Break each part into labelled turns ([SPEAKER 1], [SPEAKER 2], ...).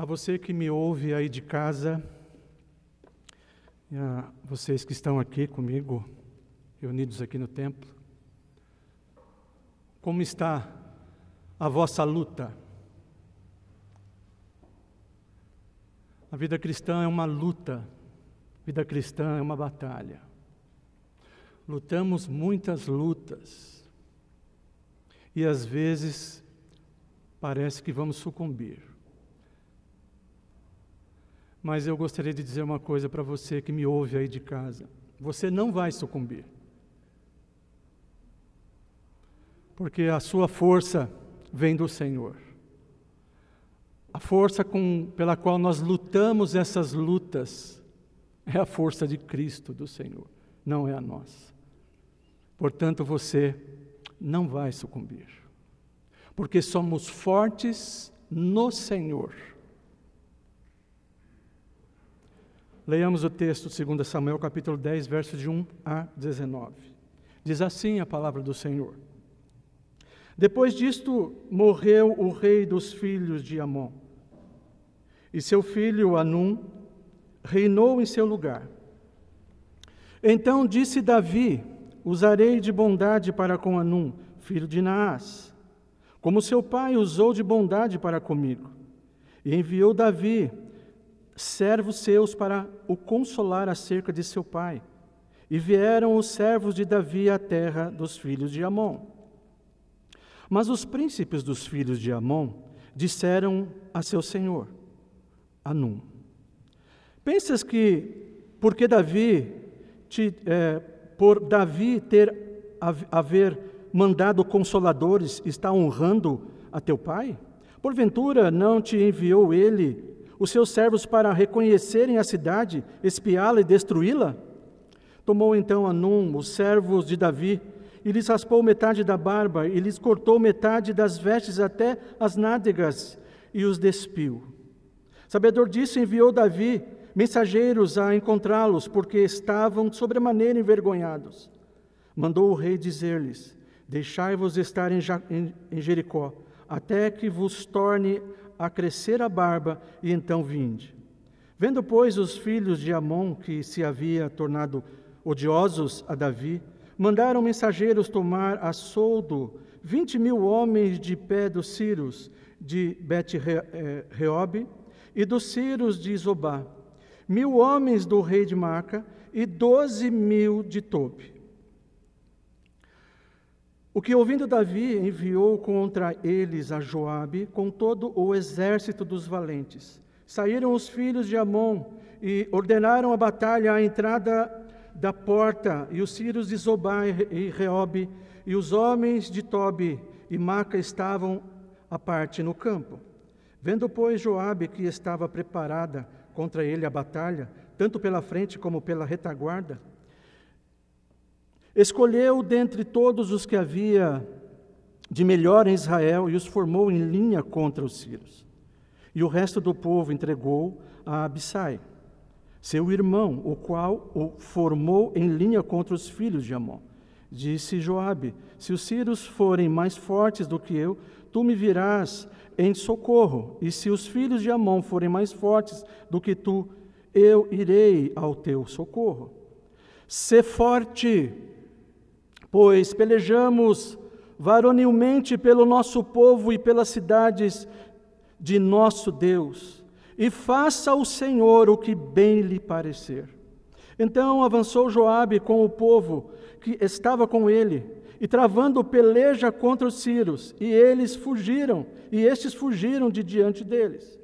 [SPEAKER 1] A você que me ouve aí de casa, e a vocês que estão aqui comigo, reunidos aqui no templo, como está a vossa luta? A vida cristã é uma luta, a vida cristã é uma batalha. Lutamos muitas lutas e às vezes parece que vamos sucumbir. Mas eu gostaria de dizer uma coisa para você que me ouve aí de casa: você não vai sucumbir. Porque a sua força vem do Senhor. A força com, pela qual nós lutamos essas lutas é a força de Cristo, do Senhor, não é a nossa. Portanto, você não vai sucumbir, porque somos fortes no Senhor. Leiamos o texto de 2 Samuel, capítulo 10, versos de 1 a 19. Diz assim a palavra do Senhor. Depois disto, morreu o rei dos filhos de Amon, e seu filho Anum reinou em seu lugar. Então disse Davi: Usarei de bondade para com Anum, filho de Naás, como seu pai usou de bondade para comigo. E enviou Davi servos seus para o consolar acerca de seu pai. E vieram os servos de Davi à terra dos filhos de Amon. Mas os príncipes dos filhos de Amon disseram a seu senhor, Anum: Pensas que, porque Davi, te, é, por Davi ter haver mandado consoladores, está honrando a teu pai? Porventura não te enviou ele os seus servos para reconhecerem a cidade, espiá-la e destruí-la? Tomou então Anum os servos de Davi e lhes raspou metade da barba, e lhes cortou metade das vestes até as nádegas, e os despiu. Sabedor disso, enviou Davi mensageiros a encontrá-los, porque estavam sobremaneira envergonhados. Mandou o rei dizer-lhes: Deixai-vos estar em Jericó, até que vos torne a crescer a barba, e então vinde. Vendo, pois, os filhos de Amon que se havia tornado odiosos a Davi, mandaram mensageiros tomar a soldo vinte mil homens de pé dos Círios de Bet-Reob eh, e dos Círios de Zobá, mil homens do rei de Maca e doze mil de Tobi. O que, ouvindo Davi, enviou contra eles a Joabe com todo o exército dos valentes. Saíram os filhos de Amon e ordenaram a batalha à entrada da porta, e os sírios de Zobá e Reobe, e os homens de Tobi e Maca estavam à parte no campo. Vendo, pois, Joabe que estava preparada contra ele a batalha, tanto pela frente como pela retaguarda, escolheu dentre todos os que havia de melhor em Israel e os formou em linha contra os sírios. E o resto do povo entregou a Abissai seu irmão, o qual o formou em linha contra os filhos de Amon. Disse Joabe: Se os sírios forem mais fortes do que eu, tu me virás em socorro, e se os filhos de Amon forem mais fortes do que tu, eu irei ao teu socorro. Sê forte, pois pelejamos varonilmente pelo nosso povo e pelas cidades de nosso Deus e faça o Senhor o que bem lhe parecer. Então avançou Joabe com o povo que estava com ele, e travando peleja contra os sírios, e eles fugiram, e estes fugiram de diante deles.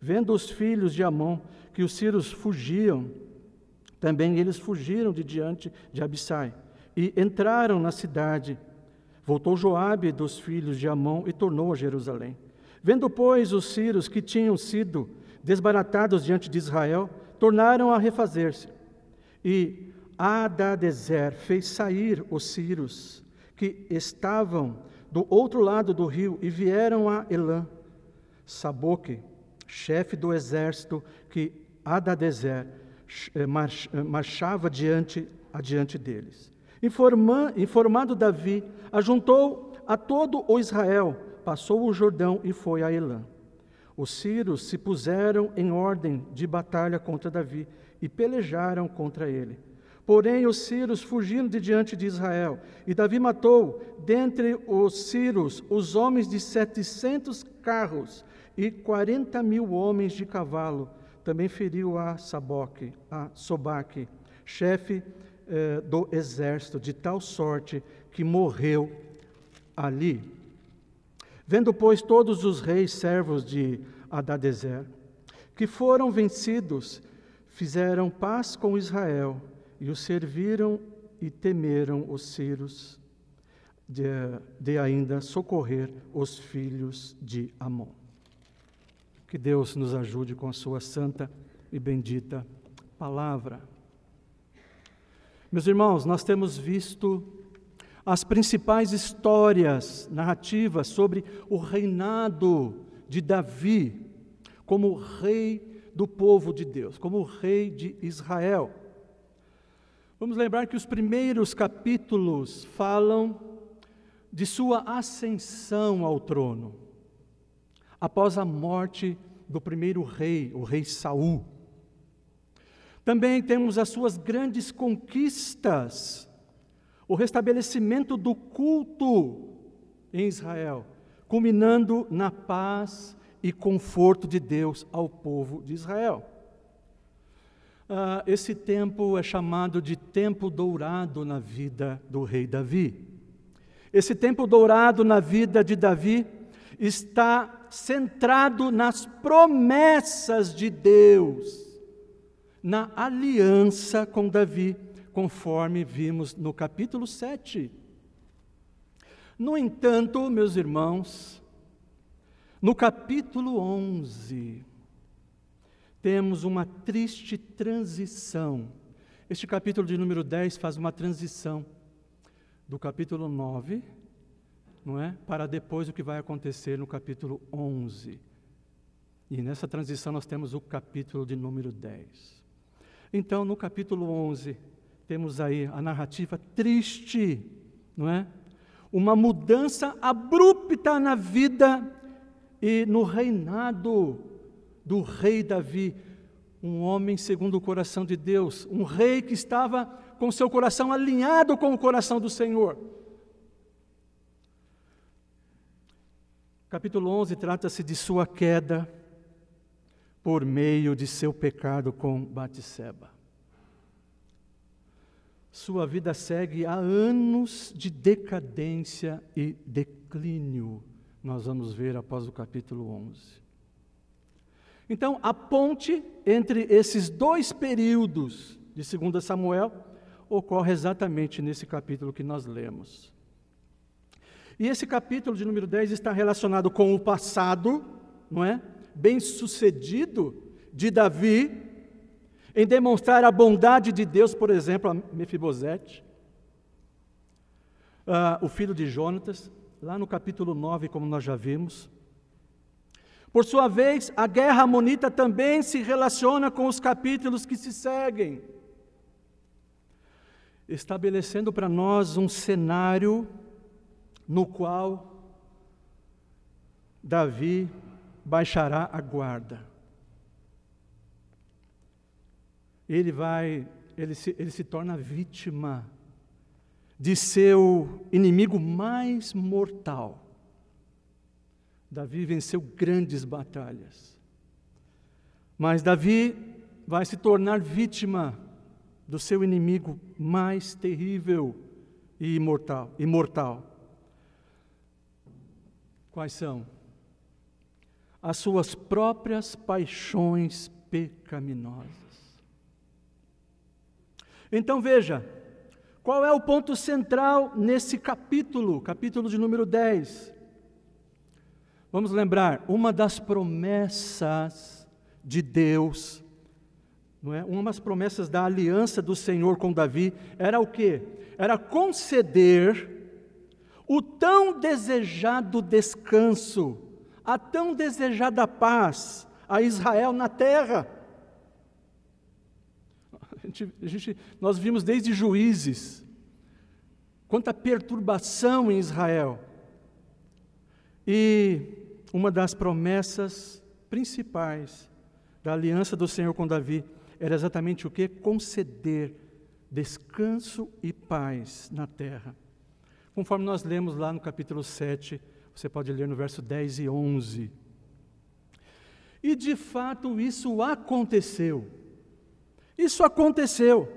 [SPEAKER 1] Vendo os filhos de Amon que os sírios fugiam, também eles fugiram de diante de Abissai, e entraram na cidade. Voltou Joabe dos filhos de Amon e tornou a Jerusalém. Vendo, pois, os sírios que tinham sido desbaratados diante de Israel, tornaram a refazer-se. E Adadezer fez sair os sírios que estavam do outro lado do rio e vieram a Elã. Saboque, chefe do exército que Adadezer eh, eh, marchava diante, adiante deles. Informa, informado Davi, ajuntou a todo o Israel, passou o Jordão e foi a Elã. Os sírios se puseram em ordem de batalha contra Davi e pelejaram contra ele. Porém, os sírios fugiram de diante de Israel, e Davi matou dentre os sírios os homens de setecentos carros e quarenta mil homens de cavalo. Também feriu a Saboque, a Sobaque, chefe eh, do exército, de tal sorte que morreu ali. Vendo, pois, todos os reis servos de Adadezer, que foram vencidos, fizeram paz com Israel e o serviram e temeram os sírios de, de ainda socorrer os filhos de Amon. Que Deus nos ajude com a sua santa e bendita palavra. Meus irmãos, nós temos visto as principais histórias narrativas sobre o reinado de Davi como rei do povo de Deus, como rei de Israel. Vamos lembrar que os primeiros capítulos falam de sua ascensão ao trono, após a morte do primeiro rei, o rei Saul. Também temos as suas grandes conquistas, o restabelecimento do culto em Israel, culminando na paz e conforto de Deus ao povo de Israel. Uh, esse tempo é chamado de tempo dourado na vida do rei Davi. Esse tempo dourado na vida de Davi está centrado nas promessas de Deus, na aliança com Davi, conforme vimos no capítulo 7. No entanto, meus irmãos, no capítulo 11, temos uma triste transição. Este capítulo de número 10 faz uma transição do capítulo 9, não é? Para depois o que vai acontecer no capítulo 11. E nessa transição nós temos o capítulo de número 10. Então, no capítulo 11, temos aí a narrativa triste, não é? Uma mudança abrupta na vida e no reinado do rei Davi, um homem segundo o coração de Deus, um rei que estava com seu coração alinhado com o coração do Senhor. Capítulo 11 trata-se de sua queda por meio de seu pecado com Batseba. Sua vida segue há anos de decadência e declínio. Nós vamos ver após o capítulo 11. Então, a ponte entre esses dois períodos de 2 Samuel ocorre exatamente nesse capítulo que nós lemos. E esse capítulo de número 10 está relacionado com o passado, não é? Bem-sucedido de Davi em demonstrar a bondade de Deus, por exemplo, a Mefibosete, uh, o filho de Jonatas, lá no capítulo 9, como nós já vimos. Por sua vez, a guerra amonita também se relaciona com os capítulos que se seguem, estabelecendo para nós um cenário no qual Davi baixará a guarda. Ele vai, ele se, ele se torna vítima de seu inimigo mais mortal Davi venceu grandes batalhas. Mas Davi vai se tornar vítima do seu inimigo mais terrível e imortal. imortal. Quais são? As suas próprias paixões pecaminosas. Então veja, qual é o ponto central nesse capítulo, capítulo de número 10? Vamos lembrar, uma das promessas de Deus, não é? Uma das promessas da aliança do Senhor com Davi era o quê? Era conceder o tão desejado descanso, a tão desejada paz a Israel na terra. A gente, a gente, nós vimos desde juízes quanta perturbação em Israel. E uma das promessas principais da aliança do Senhor com Davi era exatamente o que? Conceder descanso e paz na terra. Conforme nós lemos lá no capítulo 7, você pode ler no verso 10 e 11. E de fato isso aconteceu. Isso aconteceu.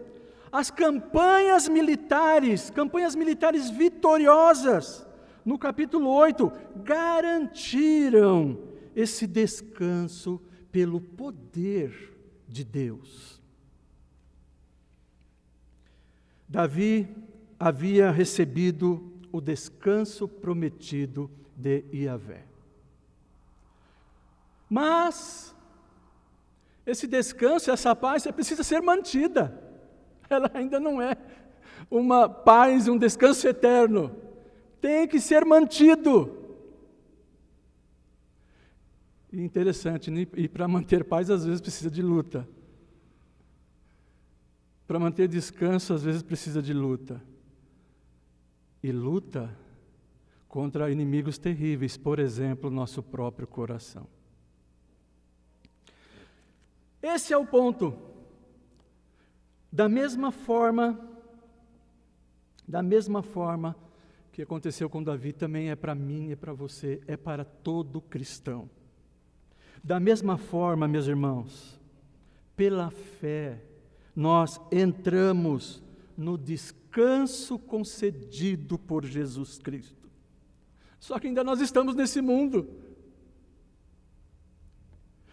[SPEAKER 1] As campanhas militares, campanhas militares vitoriosas, no capítulo 8, garantiram esse descanso pelo poder de Deus. Davi havia recebido o descanso prometido de Iavé. Mas esse descanso, essa paz, precisa ser mantida. Ela ainda não é uma paz, um descanso eterno. Tem que ser mantido. E interessante, né? e para manter paz às vezes precisa de luta. Para manter descanso às vezes precisa de luta. E luta contra inimigos terríveis, por exemplo, nosso próprio coração. Esse é o ponto. Da mesma forma, da mesma forma que aconteceu com Davi, também é para mim, é para você, é para todo cristão. Da mesma forma, meus irmãos, pela fé, nós entramos no descanso concedido por Jesus Cristo. Só que ainda nós estamos nesse mundo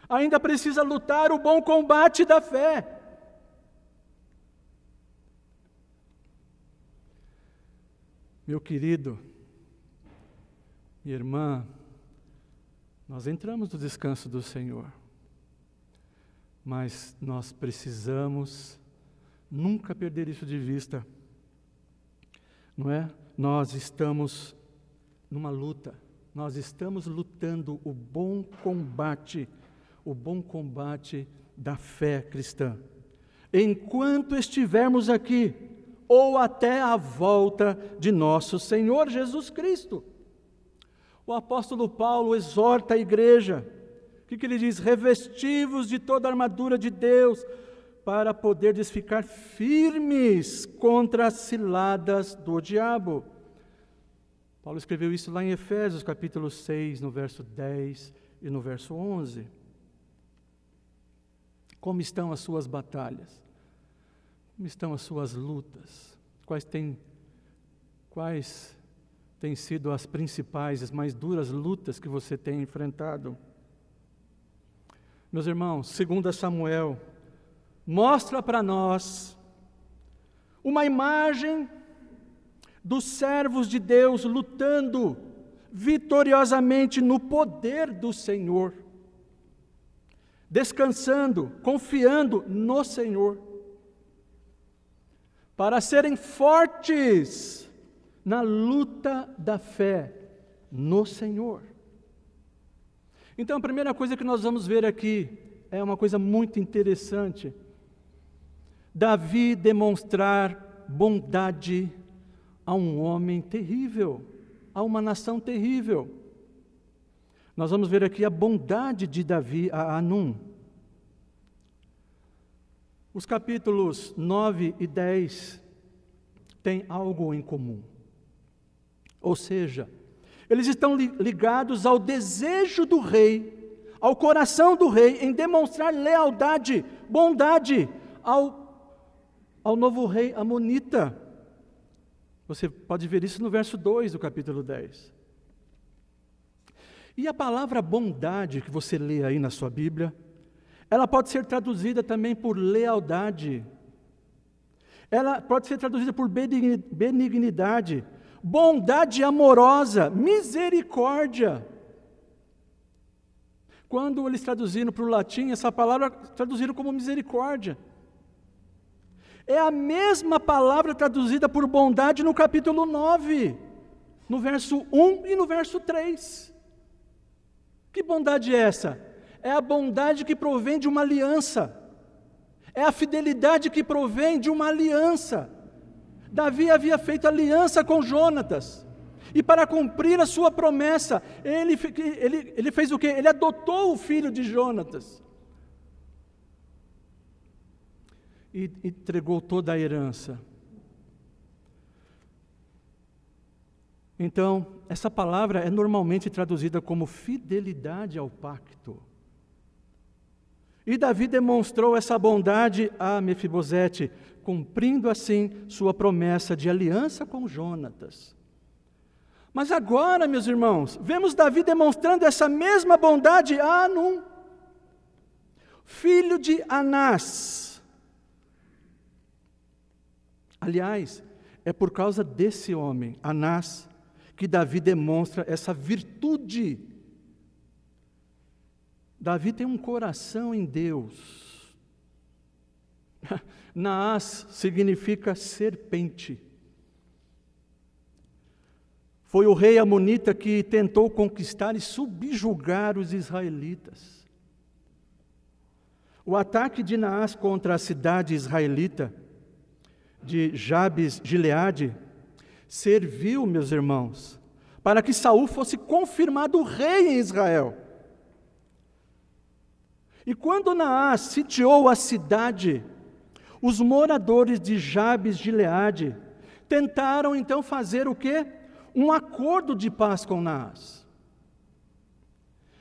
[SPEAKER 1] ainda precisa lutar o bom combate da fé. Meu querido, minha irmã, nós entramos no descanso do Senhor, mas nós precisamos nunca perder isso de vista, não é? Nós estamos numa luta, nós estamos lutando o bom combate o bom combate da fé cristã. Enquanto estivermos aqui, ou até a volta de nosso Senhor Jesus Cristo. O apóstolo Paulo exorta a igreja. O que, que ele diz? Revestivos de toda a armadura de Deus, para poderdes ficar firmes contra as ciladas do diabo. Paulo escreveu isso lá em Efésios capítulo 6, no verso 10 e no verso 11. Como estão as suas batalhas? Como estão as suas lutas? Quais têm, quais têm sido as principais, as mais duras lutas que você tem enfrentado? Meus irmãos, segundo Samuel, mostra para nós uma imagem dos servos de Deus lutando vitoriosamente no poder do Senhor descansando, confiando no Senhor, para serem fortes na luta da fé no Senhor. Então, a primeira coisa que nós vamos ver aqui é uma coisa muito interessante. Davi demonstrar bondade a um homem terrível, a uma nação terrível. Nós vamos ver aqui a bondade de Davi a Anum. Os capítulos 9 e 10 têm algo em comum. Ou seja, eles estão ligados ao desejo do rei, ao coração do rei, em demonstrar lealdade, bondade ao, ao novo rei Amonita. Você pode ver isso no verso 2 do capítulo 10. E a palavra bondade que você lê aí na sua Bíblia, ela pode ser traduzida também por lealdade. Ela pode ser traduzida por benignidade, bondade amorosa, misericórdia. Quando eles traduziram para o latim, essa palavra traduziram como misericórdia. É a mesma palavra traduzida por bondade no capítulo 9, no verso 1 e no verso 3. Que bondade é essa? É a bondade que provém de uma aliança. É a fidelidade que provém de uma aliança. Davi havia feito aliança com Jonatas. E para cumprir a sua promessa, ele, ele, ele fez o quê? Ele adotou o filho de Jonatas. E entregou toda a herança. Então, essa palavra é normalmente traduzida como fidelidade ao pacto. E Davi demonstrou essa bondade a Mefibosete, cumprindo assim sua promessa de aliança com Jonatas. Mas agora, meus irmãos, vemos Davi demonstrando essa mesma bondade a Anum, filho de Anás. Aliás, é por causa desse homem, Anás, que Davi demonstra essa virtude Davi tem um coração em Deus. Naás significa serpente. Foi o rei Amonita que tentou conquistar e subjugar os israelitas. O ataque de Naás contra a cidade israelita de Jabes Gileade serviu, meus irmãos, para que Saul fosse confirmado rei em Israel. E quando Naás sitiou a cidade, os moradores de Jabes de Leade tentaram então fazer o quê? Um acordo de paz com Naás.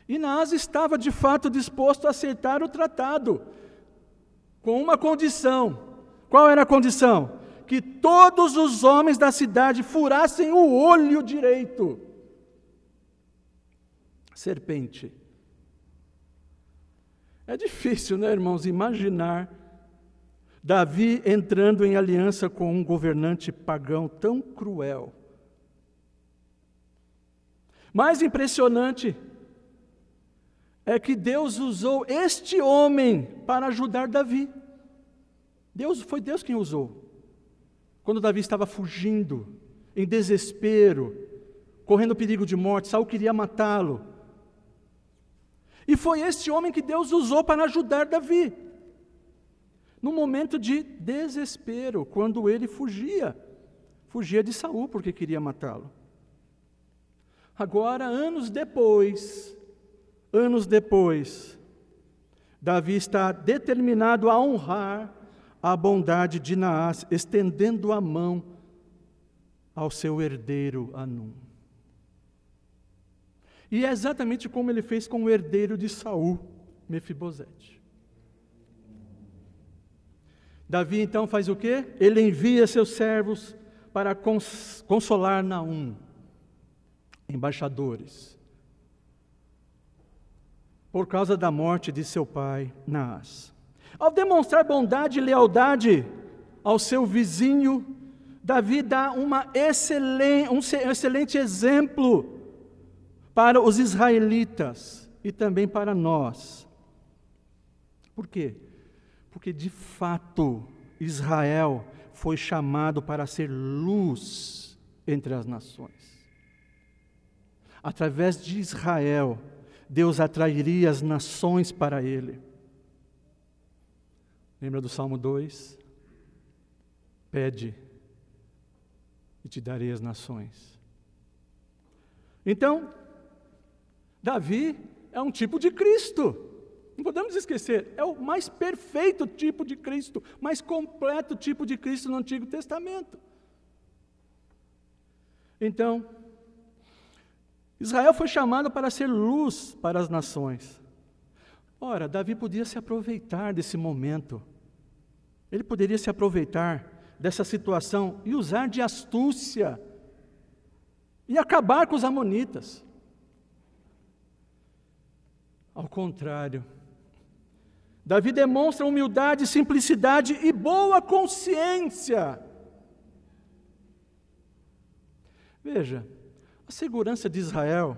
[SPEAKER 1] E Naás estava de fato disposto a aceitar o tratado, com uma condição. Qual era a condição? Que todos os homens da cidade furassem o olho direito. Serpente é difícil, né, irmãos, imaginar Davi entrando em aliança com um governante pagão tão cruel. Mais impressionante é que Deus usou este homem para ajudar Davi. Deus foi Deus quem usou. Quando Davi estava fugindo, em desespero, correndo perigo de morte, Saul queria matá-lo. E foi este homem que Deus usou para ajudar Davi. No momento de desespero, quando ele fugia, fugia de Saul porque queria matá-lo. Agora, anos depois, anos depois, Davi está determinado a honrar a bondade de Naás, estendendo a mão ao seu herdeiro Anum. E é exatamente como ele fez com o herdeiro de Saul, Mefibosete. Davi então faz o quê? Ele envia seus servos para cons consolar Naum, embaixadores, por causa da morte de seu pai Naás. Ao demonstrar bondade e lealdade ao seu vizinho, Davi dá excelente, um excelente exemplo para os israelitas e também para nós. Por quê? Porque de fato Israel foi chamado para ser luz entre as nações. Através de Israel, Deus atrairia as nações para ele. Lembra do Salmo 2? Pede e te darei as nações. Então, Davi é um tipo de Cristo. Não podemos esquecer, é o mais perfeito tipo de Cristo, mais completo tipo de Cristo no Antigo Testamento. Então, Israel foi chamado para ser luz para as nações. Ora, Davi podia se aproveitar desse momento. Ele poderia se aproveitar dessa situação e usar de astúcia e acabar com os amonitas. Ao contrário, Davi demonstra humildade, simplicidade e boa consciência. Veja, a segurança de Israel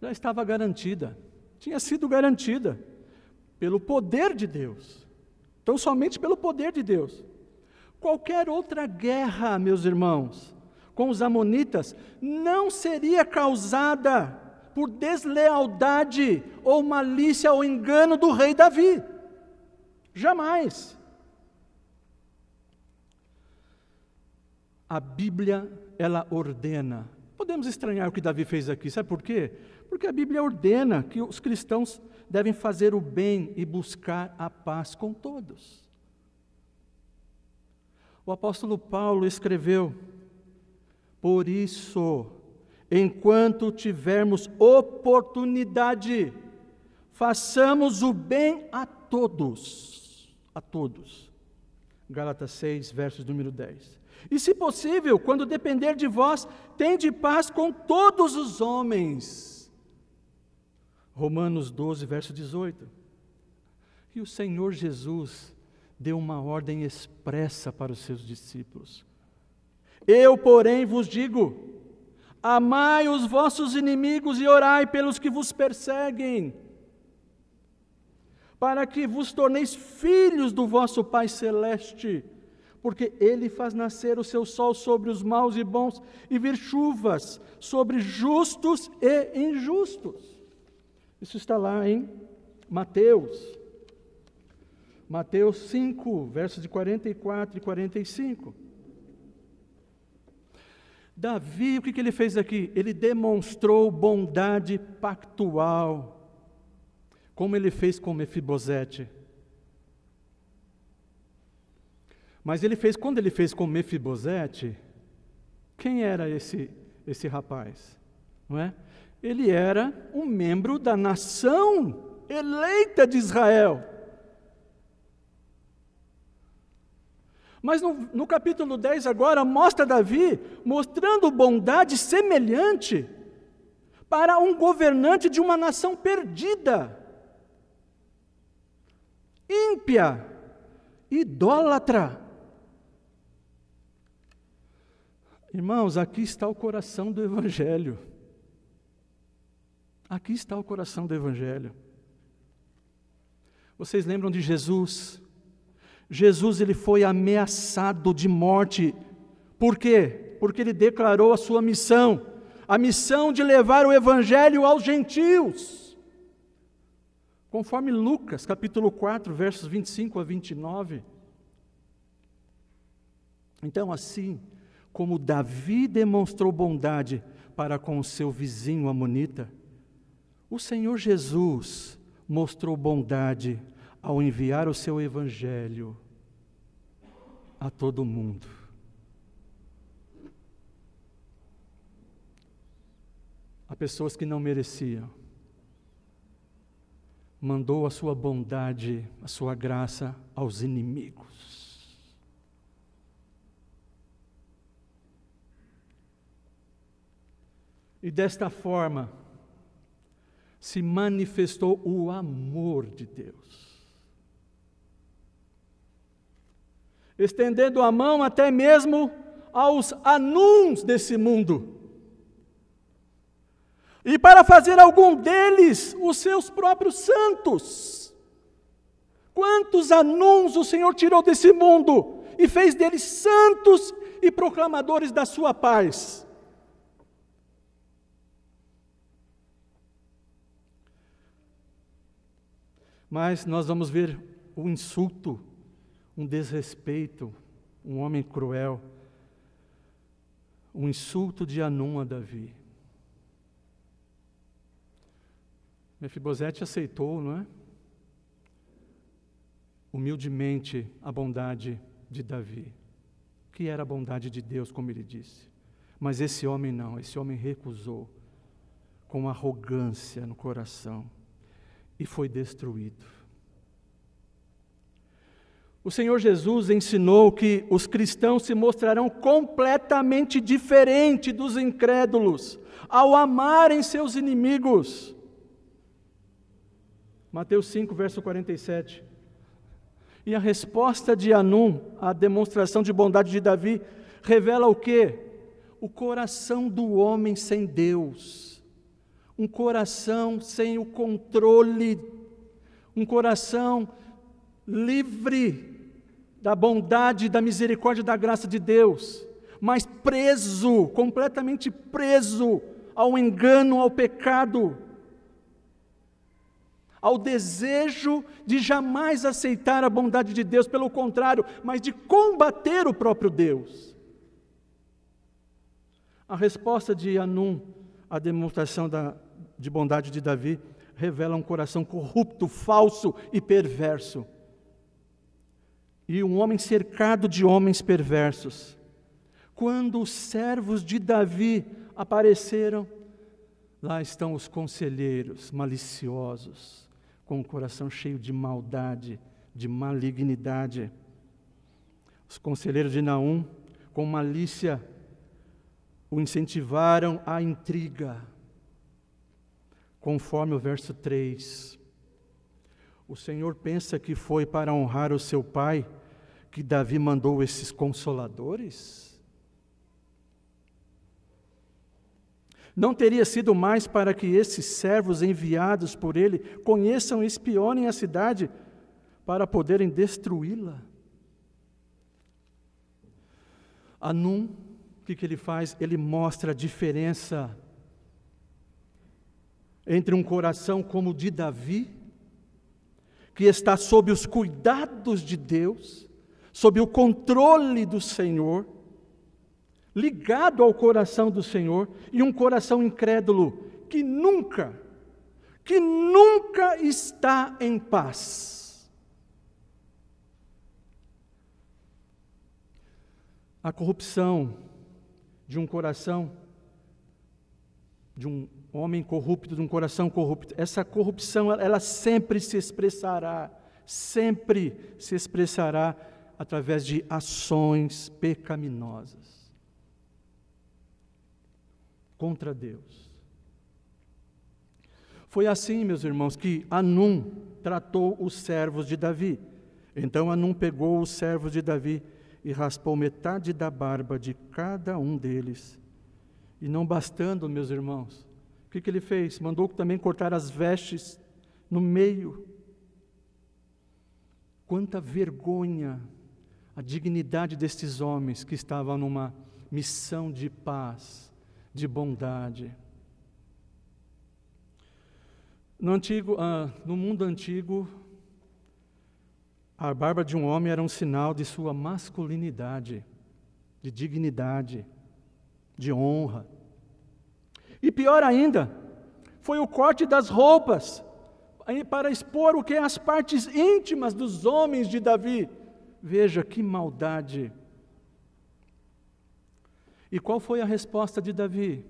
[SPEAKER 1] já estava garantida, tinha sido garantida pelo poder de Deus. Então, somente pelo poder de Deus. Qualquer outra guerra, meus irmãos, com os Amonitas, não seria causada por deslealdade ou malícia ou engano do rei Davi. Jamais. A Bíblia, ela ordena. podemos estranhar o que Davi fez aqui, sabe por quê? Porque a Bíblia ordena que os cristãos devem fazer o bem e buscar a paz com todos. O apóstolo Paulo escreveu: Por isso, enquanto tivermos oportunidade, façamos o bem a todos, a todos. Gálatas 6, versos número 10. E se possível, quando depender de vós, tende paz com todos os homens. Romanos 12, verso 18. E o Senhor Jesus deu uma ordem expressa para os seus discípulos. Eu, porém, vos digo: amai os vossos inimigos e orai pelos que vos perseguem para que vos torneis filhos do vosso Pai Celeste, porque Ele faz nascer o seu sol sobre os maus e bons e vir chuvas sobre justos e injustos. Isso está lá em Mateus. Mateus 5, versos de 44 e 45. Davi, o que, que ele fez aqui? Ele demonstrou bondade pactual como ele fez com Mefibosete. Mas ele fez, quando ele fez com Mefibosete, quem era esse, esse rapaz? Não é? Ele era um membro da nação eleita de Israel. Mas no, no capítulo 10 agora mostra Davi mostrando bondade semelhante para um governante de uma nação perdida ímpia, idólatra. Irmãos, aqui está o coração do Evangelho. Aqui está o coração do Evangelho. Vocês lembram de Jesus? Jesus ele foi ameaçado de morte. Por quê? Porque ele declarou a sua missão, a missão de levar o evangelho aos gentios. Conforme Lucas, capítulo 4, versos 25 a 29. Então, assim como Davi demonstrou bondade para com o seu vizinho Amonita, o Senhor Jesus mostrou bondade ao enviar o seu evangelho a todo mundo. A pessoas que não mereciam mandou a sua bondade, a sua graça aos inimigos. E desta forma se manifestou o amor de Deus. Estendendo a mão até mesmo aos anuns desse mundo e para fazer algum deles os seus próprios santos. Quantos anuns o Senhor tirou desse mundo e fez deles santos e proclamadores da sua paz. Mas nós vamos ver o insulto, um desrespeito, um homem cruel, um insulto de Anum a Davi. Mefibosete aceitou, não é? Humildemente a bondade de Davi, que era a bondade de Deus, como ele disse. Mas esse homem não, esse homem recusou, com arrogância no coração, e foi destruído. O Senhor Jesus ensinou que os cristãos se mostrarão completamente diferentes dos incrédulos ao amarem seus inimigos. Mateus 5, verso 47. E a resposta de Anum à demonstração de bondade de Davi revela o quê? O coração do homem sem Deus, um coração sem o controle, um coração livre da bondade, da misericórdia, da graça de Deus, mas preso, completamente preso ao engano, ao pecado ao desejo de jamais aceitar a bondade de Deus, pelo contrário, mas de combater o próprio Deus. A resposta de Anum à demonstração da, de bondade de Davi revela um coração corrupto, falso e perverso. E um homem cercado de homens perversos. Quando os servos de Davi apareceram, lá estão os conselheiros maliciosos, com o coração cheio de maldade, de malignidade. Os conselheiros de Naum, com malícia, o incentivaram à intriga, conforme o verso 3. O Senhor pensa que foi para honrar o seu pai que Davi mandou esses consoladores? Não teria sido mais para que esses servos enviados por ele conheçam e espionem a cidade para poderem destruí-la? Anum, o que, que ele faz? Ele mostra a diferença entre um coração como o de Davi, que está sob os cuidados de Deus, sob o controle do Senhor, ligado ao coração do Senhor, e um coração incrédulo que nunca, que nunca está em paz. A corrupção de um coração, de um homem corrupto, de um coração corrupto, essa corrupção, ela sempre se expressará, sempre se expressará através de ações pecaminosas contra Deus. Foi assim, meus irmãos, que Anum tratou os servos de Davi. Então Anum pegou os servos de Davi e raspou metade da barba de cada um deles. E não bastando, meus irmãos, o que, que ele fez? Mandou também cortar as vestes no meio. Quanta vergonha a dignidade destes homens que estavam numa missão de paz de bondade. No, antigo, ah, no mundo antigo, a barba de um homem era um sinal de sua masculinidade, de dignidade, de honra. E pior ainda, foi o corte das roupas, para expor o que? As partes íntimas dos homens de Davi. Veja que maldade e qual foi a resposta de Davi?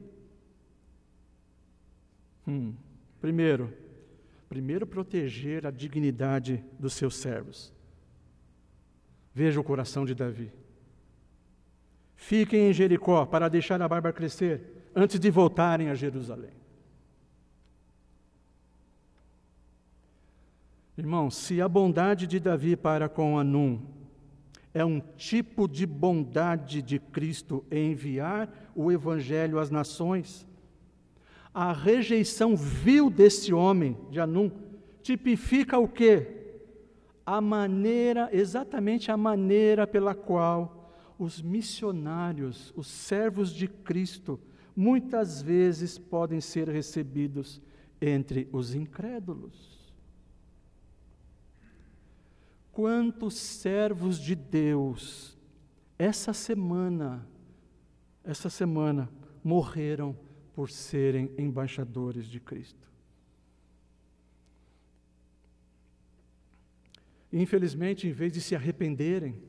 [SPEAKER 1] Hum, primeiro, primeiro proteger a dignidade dos seus servos. Veja o coração de Davi. Fiquem em Jericó para deixar a barba crescer antes de voltarem a Jerusalém. Irmão, se a bondade de Davi para com Anum é um tipo de bondade de Cristo em enviar o Evangelho às nações. A rejeição vil desse homem, de Anum, tipifica o quê? A maneira, exatamente a maneira pela qual os missionários, os servos de Cristo, muitas vezes podem ser recebidos entre os incrédulos. Quantos servos de Deus essa semana, essa semana morreram por serem embaixadores de Cristo. Infelizmente, em vez de se arrependerem,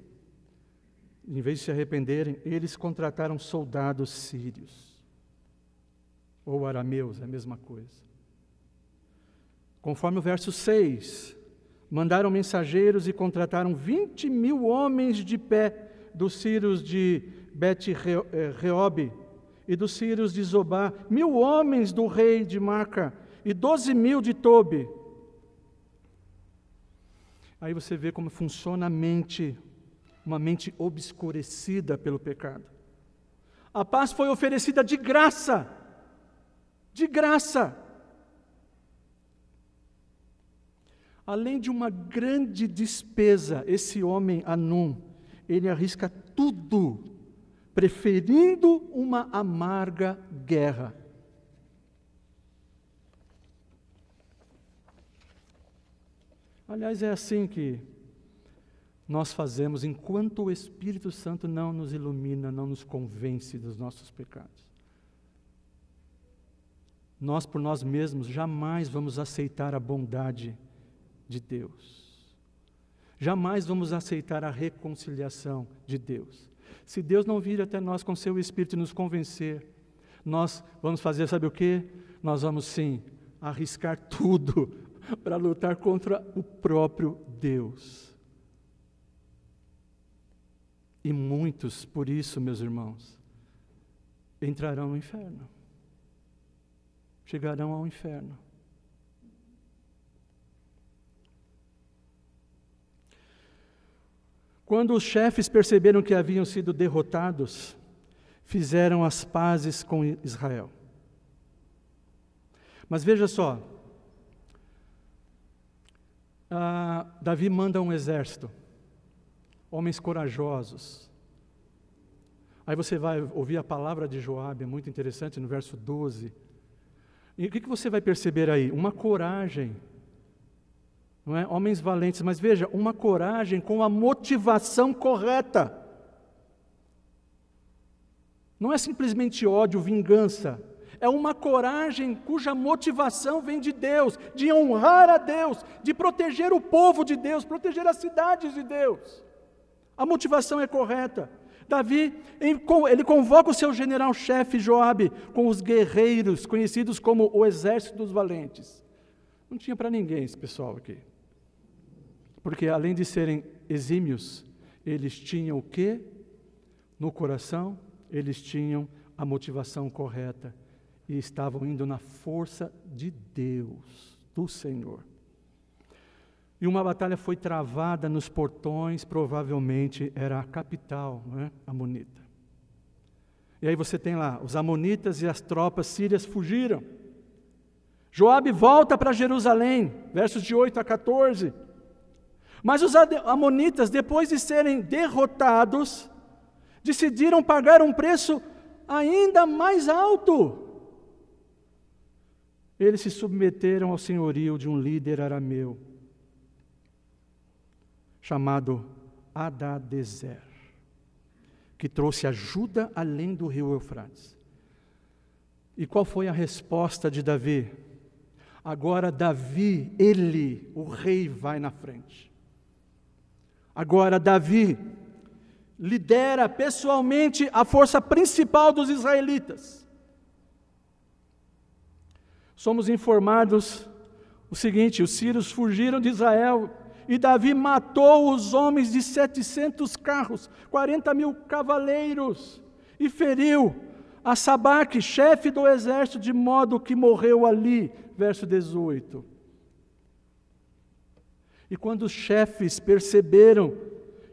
[SPEAKER 1] em vez de se arrependerem, eles contrataram soldados sírios ou arameus, é a mesma coisa. Conforme o verso 6, mandaram mensageiros e contrataram 20 mil homens de pé dos sírios de Bet-Reob e dos sírios de Zobá, mil homens do rei de Maca e doze mil de Tobi. Aí você vê como funciona a mente, uma mente obscurecida pelo pecado. A paz foi oferecida de graça, de graça. Além de uma grande despesa, esse homem Anum, ele arrisca tudo, preferindo uma amarga guerra. Aliás, é assim que nós fazemos enquanto o Espírito Santo não nos ilumina, não nos convence dos nossos pecados. nós por nós mesmos jamais vamos aceitar a bondade de Deus. Jamais vamos aceitar a reconciliação de Deus. Se Deus não vir até nós com seu Espírito e nos convencer, nós vamos fazer, sabe o que? Nós vamos sim arriscar tudo para lutar contra o próprio Deus. E muitos, por isso, meus irmãos, entrarão no inferno. Chegarão ao inferno. Quando os chefes perceberam que haviam sido derrotados, fizeram as pazes com Israel. Mas veja só, ah, Davi manda um exército, homens corajosos. Aí você vai ouvir a palavra de Joabe, é muito interessante, no verso 12. E o que, que você vai perceber aí? Uma coragem, não é? Homens valentes, mas veja, uma coragem com a motivação correta. Não é simplesmente ódio, vingança. É uma coragem cuja motivação vem de Deus, de honrar a Deus, de proteger o povo de Deus, proteger as cidades de Deus. A motivação é correta. Davi, ele convoca o seu general-chefe Joabe com os guerreiros, conhecidos como o exército dos valentes. Não tinha para ninguém esse pessoal aqui. Porque além de serem exímios, eles tinham o quê? No coração, eles tinham a motivação correta e estavam indo na força de Deus, do Senhor. E uma batalha foi travada nos portões, provavelmente era a capital, não é? Amonita. E aí você tem lá, os amonitas e as tropas sírias fugiram. Joabe volta para Jerusalém, versos de 8 a 14. Mas os amonitas, depois de serem derrotados, decidiram pagar um preço ainda mais alto eles se submeteram ao senhorio de um líder arameu chamado Adadezer, que trouxe ajuda além do rio Eufrates. E qual foi a resposta de Davi? Agora Davi, ele, o rei, vai na frente. Agora Davi lidera pessoalmente a força principal dos israelitas somos informados o seguinte: os sírios fugiram de Israel e Davi matou os homens de 700 carros, 40 mil cavaleiros, e feriu a Sabaque, chefe do exército, de modo que morreu ali. Verso 18. E quando os chefes perceberam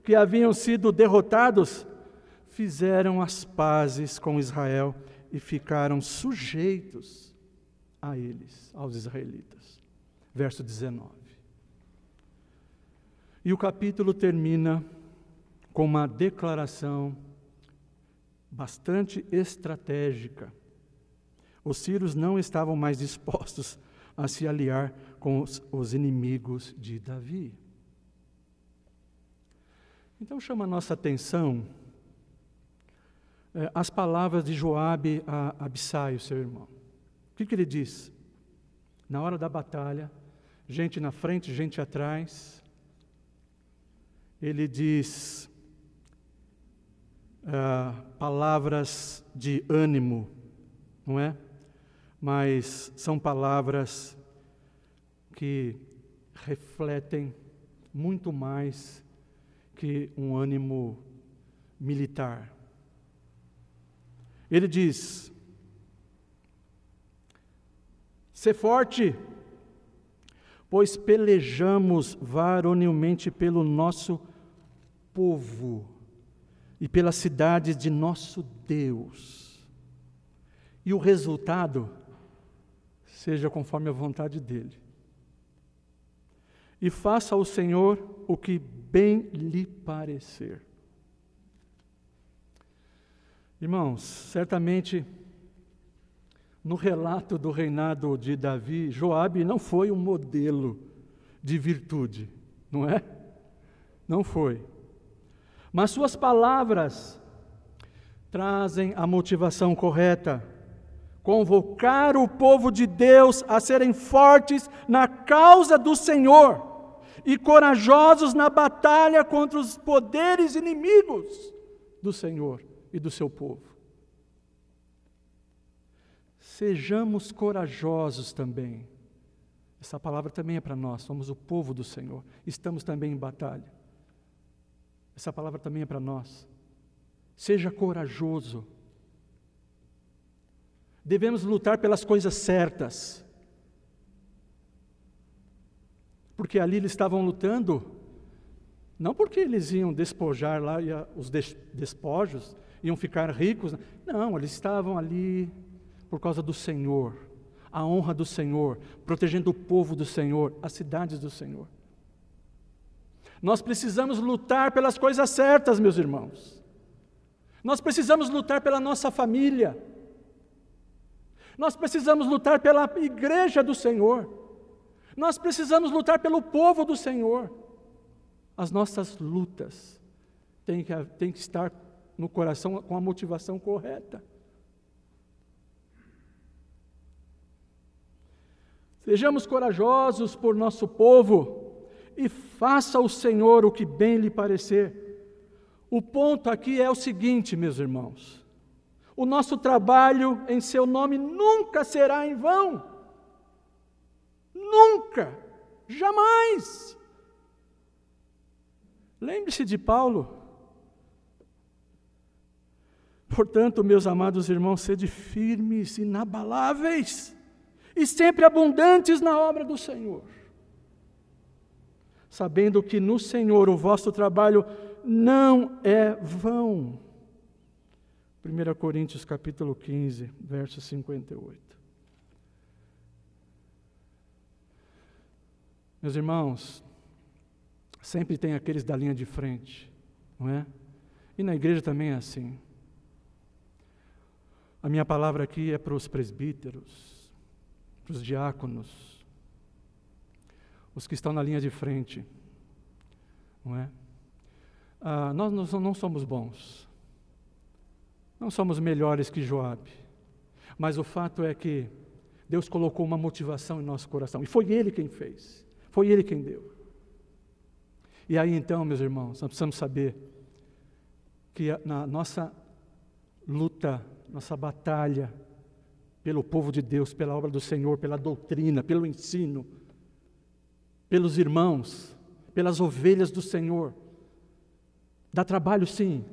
[SPEAKER 1] que haviam sido derrotados, fizeram as pazes com Israel e ficaram sujeitos a eles, aos israelitas. Verso 19. E o capítulo termina com uma declaração bastante estratégica. Os sírios não estavam mais dispostos a se aliar com os, os inimigos de Davi. Então chama a nossa atenção é, as palavras de Joabe a Abissai, seu irmão que, que ele diz? Na hora da batalha, gente na frente, gente atrás, ele diz uh, palavras de ânimo, não é? Mas são palavras que refletem muito mais que um ânimo militar. Ele diz: Ser forte, pois pelejamos varonilmente pelo nosso povo e pelas cidades de nosso Deus. E o resultado seja conforme a vontade dele. E faça ao Senhor o que bem lhe parecer. Irmãos, certamente no relato do reinado de Davi, Joabe não foi um modelo de virtude, não é? Não foi. Mas suas palavras trazem a motivação correta convocar o povo de Deus a serem fortes na causa do Senhor e corajosos na batalha contra os poderes inimigos do Senhor e do seu povo. Sejamos corajosos também. Essa palavra também é para nós, somos o povo do Senhor, estamos também em batalha. Essa palavra também é para nós. Seja corajoso. Devemos lutar pelas coisas certas. Porque ali eles estavam lutando, não porque eles iam despojar lá, os despojos, iam ficar ricos. Não, eles estavam ali por causa do Senhor, a honra do Senhor, protegendo o povo do Senhor, as cidades do Senhor. Nós precisamos lutar pelas coisas certas, meus irmãos. Nós precisamos lutar pela nossa família. Nós precisamos lutar pela igreja do Senhor. Nós precisamos lutar pelo povo do Senhor. As nossas lutas têm que, têm que estar no coração com a motivação correta. Sejamos corajosos por nosso povo e faça o Senhor o que bem lhe parecer. O ponto aqui é o seguinte, meus irmãos: o nosso trabalho em seu nome nunca será em vão. Nunca, jamais. Lembre-se de Paulo. Portanto, meus amados irmãos, sede firmes, inabaláveis e sempre abundantes na obra do Senhor, sabendo que no Senhor o vosso trabalho não é vão. 1 Coríntios capítulo 15, verso 58. Meus irmãos, sempre tem aqueles da linha de frente, não é? E na igreja também é assim. A minha palavra aqui é para os presbíteros, para os diáconos, os que estão na linha de frente, não é? Ah, nós não somos bons, não somos melhores que Joabe, mas o fato é que Deus colocou uma motivação em nosso coração e foi Ele quem fez, foi Ele quem deu. E aí então, meus irmãos, nós precisamos saber que na nossa luta, nossa batalha, pelo povo de Deus, pela obra do Senhor, pela doutrina, pelo ensino, pelos irmãos, pelas ovelhas do Senhor. Dá trabalho, sim,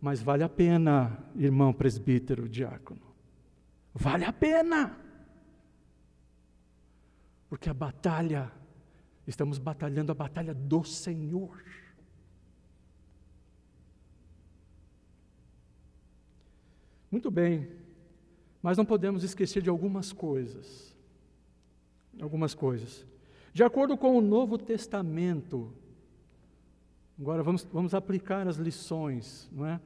[SPEAKER 1] mas vale a pena, irmão presbítero, diácono. Vale a pena. Porque a batalha, estamos batalhando a batalha do Senhor. Muito bem. Mas não podemos esquecer de algumas coisas. Algumas coisas. De acordo com o Novo Testamento, agora vamos, vamos aplicar as lições não é,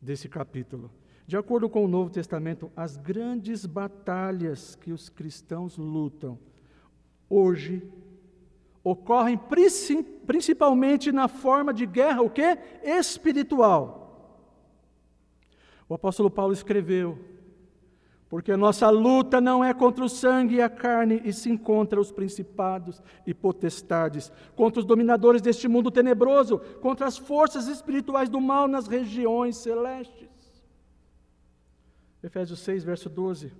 [SPEAKER 1] desse capítulo. De acordo com o Novo Testamento, as grandes batalhas que os cristãos lutam hoje ocorrem principalmente na forma de guerra, o que? Espiritual. O apóstolo Paulo escreveu porque nossa luta não é contra o sangue e a carne, e sim contra os principados e potestades, contra os dominadores deste mundo tenebroso, contra as forças espirituais do mal nas regiões celestes. Efésios 6, verso 12.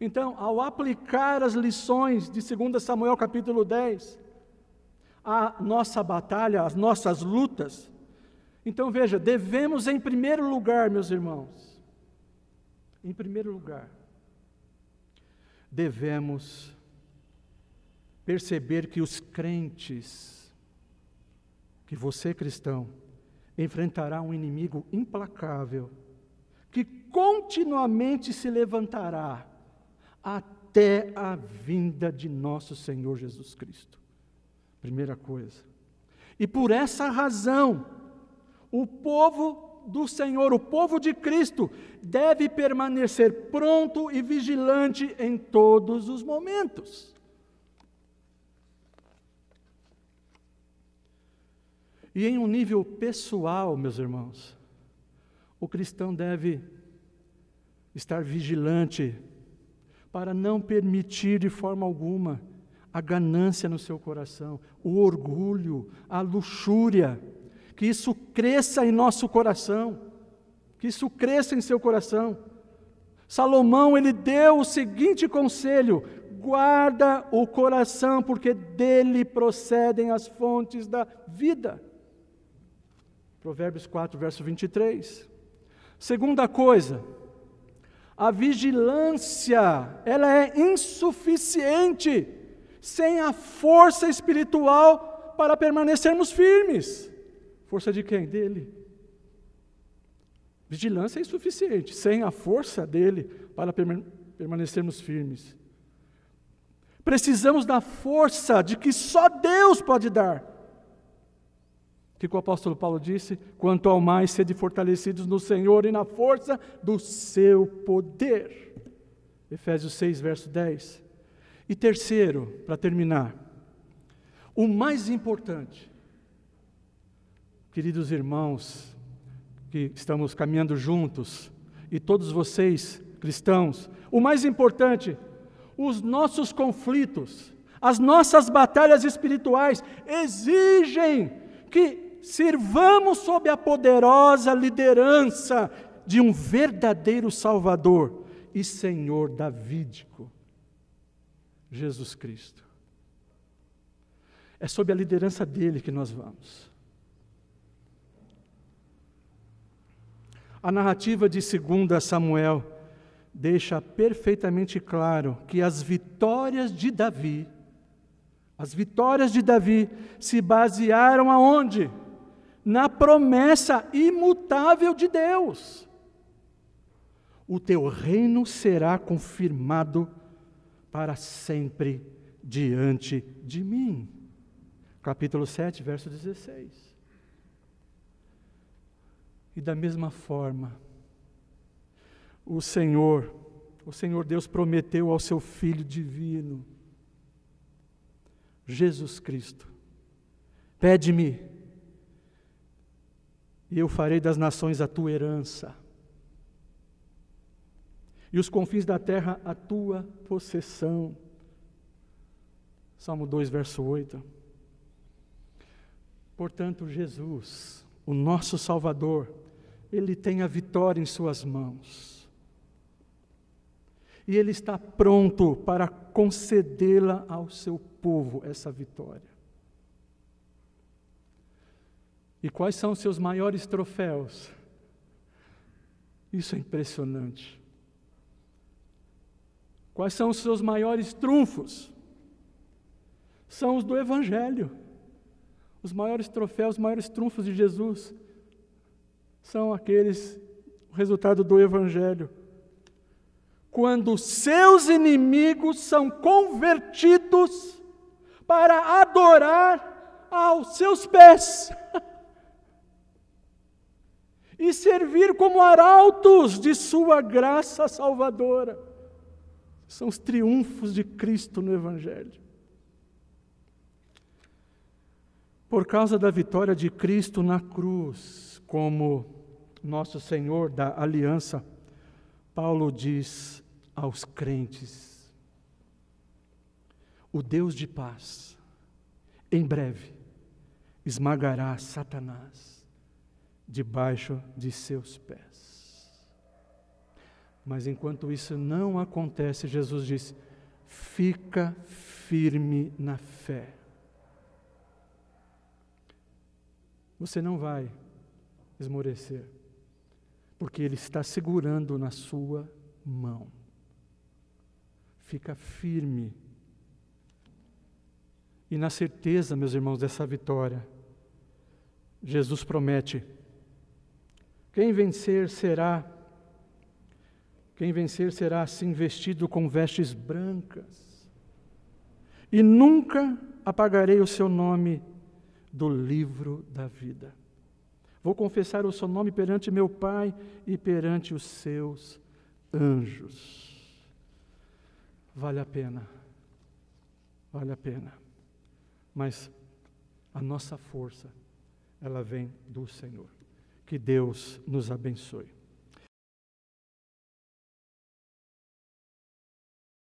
[SPEAKER 1] Então, ao aplicar as lições de 2 Samuel capítulo 10, a nossa batalha, as nossas lutas, então veja, devemos em primeiro lugar, meus irmãos, em primeiro lugar, devemos perceber que os crentes, que você cristão, enfrentará um inimigo implacável, que continuamente se levantará até a vinda de nosso Senhor Jesus Cristo. Primeira coisa. E por essa razão, o povo do Senhor, o povo de Cristo, deve permanecer pronto e vigilante em todos os momentos. E em um nível pessoal, meus irmãos, o cristão deve estar vigilante para não permitir de forma alguma a ganância no seu coração, o orgulho, a luxúria, que isso cresça em nosso coração, que isso cresça em seu coração. Salomão ele deu o seguinte conselho: guarda o coração, porque dele procedem as fontes da vida. Provérbios 4, verso 23. Segunda coisa, a vigilância, ela é insuficiente sem a força espiritual para permanecermos firmes. Força de quem? Dele. Vigilância é insuficiente, sem a força dele para permanecermos firmes. Precisamos da força de que só Deus pode dar. O que o apóstolo Paulo disse? Quanto ao mais sede fortalecidos no Senhor e na força do seu poder. Efésios 6, verso 10. E terceiro, para terminar, o mais importante, queridos irmãos, que estamos caminhando juntos, e todos vocês, cristãos, o mais importante, os nossos conflitos, as nossas batalhas espirituais exigem que sirvamos sob a poderosa liderança de um verdadeiro Salvador e Senhor davídico, Jesus Cristo. É sob a liderança dele que nós vamos. A narrativa de 2 Samuel deixa perfeitamente claro que as vitórias de Davi, as vitórias de Davi se basearam aonde? Na promessa imutável de Deus. O teu reino será confirmado para sempre diante de mim. Capítulo 7, verso 16. E da mesma forma, o Senhor, o Senhor Deus prometeu ao seu Filho divino, Jesus Cristo: Pede-me, e eu farei das nações a tua herança, e os confins da terra a tua possessão. Salmo 2, verso 8. Portanto, Jesus, o nosso Salvador, ele tem a vitória em Suas mãos. E Ele está pronto para concedê-la ao seu povo, essa vitória. E quais são os seus maiores troféus? Isso é impressionante. Quais são os seus maiores trunfos? São os do Evangelho. Os maiores troféus, os maiores trunfos de Jesus são aqueles, o resultado do Evangelho. Quando seus inimigos são convertidos para adorar aos seus pés e servir como arautos de Sua graça salvadora. São os triunfos de Cristo no Evangelho. Por causa da vitória de Cristo na cruz, como nosso Senhor da aliança, Paulo diz aos crentes: O Deus de paz, em breve, esmagará Satanás debaixo de seus pés. Mas enquanto isso não acontece, Jesus diz: fica firme na fé. Você não vai esmorecer, porque Ele está segurando na sua mão. Fica firme. E na certeza, meus irmãos, dessa vitória, Jesus promete: quem vencer será, quem vencer será assim vestido com vestes brancas, e nunca apagarei o seu nome do livro da vida. Vou confessar o seu nome perante meu Pai e perante os seus anjos. Vale a pena, vale a pena. Mas a nossa força, ela vem do Senhor. Que Deus nos abençoe.